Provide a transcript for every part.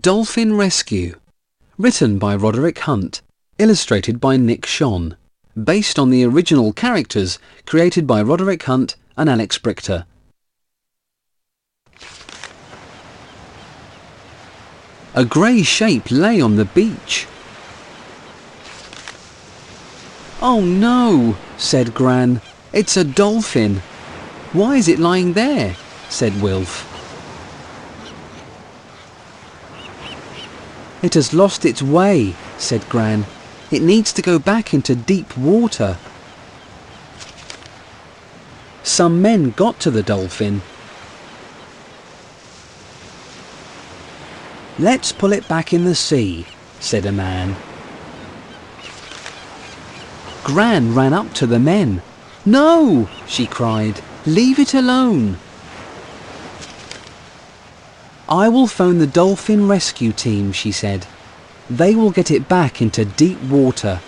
Dolphin Rescue. Written by Roderick Hunt. Illustrated by Nick Schon. Based on the original characters created by Roderick Hunt and Alex Brychta. A grey shape lay on the beach. Oh no, said Gran. It's a dolphin. Why is it lying there? said Wilf. It has lost its way, said Gran. It needs to go back into deep water. Some men got to the dolphin. Let's pull it back in the sea, said a man. Gran ran up to the men. No, she cried. Leave it alone. I will phone the dolphin rescue team, she said. They will get it back into deep water.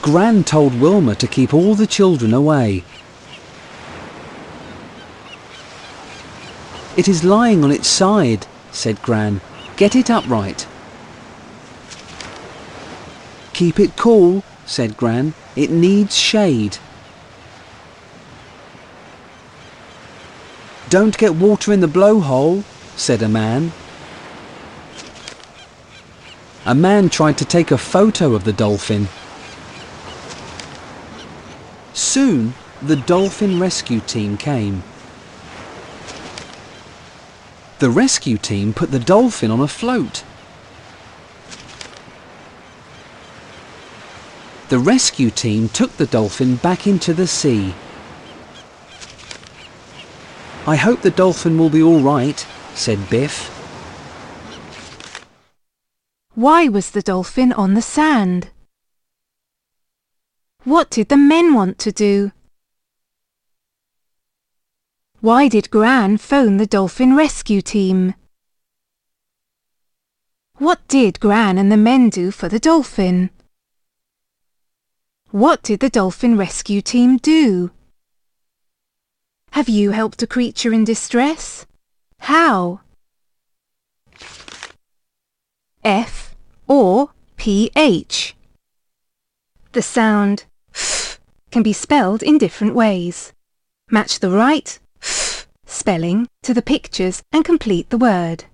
Gran told Wilma to keep all the children away. It is lying on its side, said Gran. Get it upright. Keep it cool, said Gran. It needs shade. Don't get water in the blowhole, said a man. A man tried to take a photo of the dolphin. Soon, the dolphin rescue team came. The rescue team put the dolphin on a float. The rescue team took the dolphin back into the sea. I hope the dolphin will be all right, said Biff. Why was the dolphin on the sand? What did the men want to do? Why did Gran phone the dolphin rescue team? What did Gran and the men do for the dolphin? What did the dolphin rescue team do? Have you helped a creature in distress? How? F or PH. The sound f can be spelled in different ways. Match the right f spelling to the pictures and complete the word.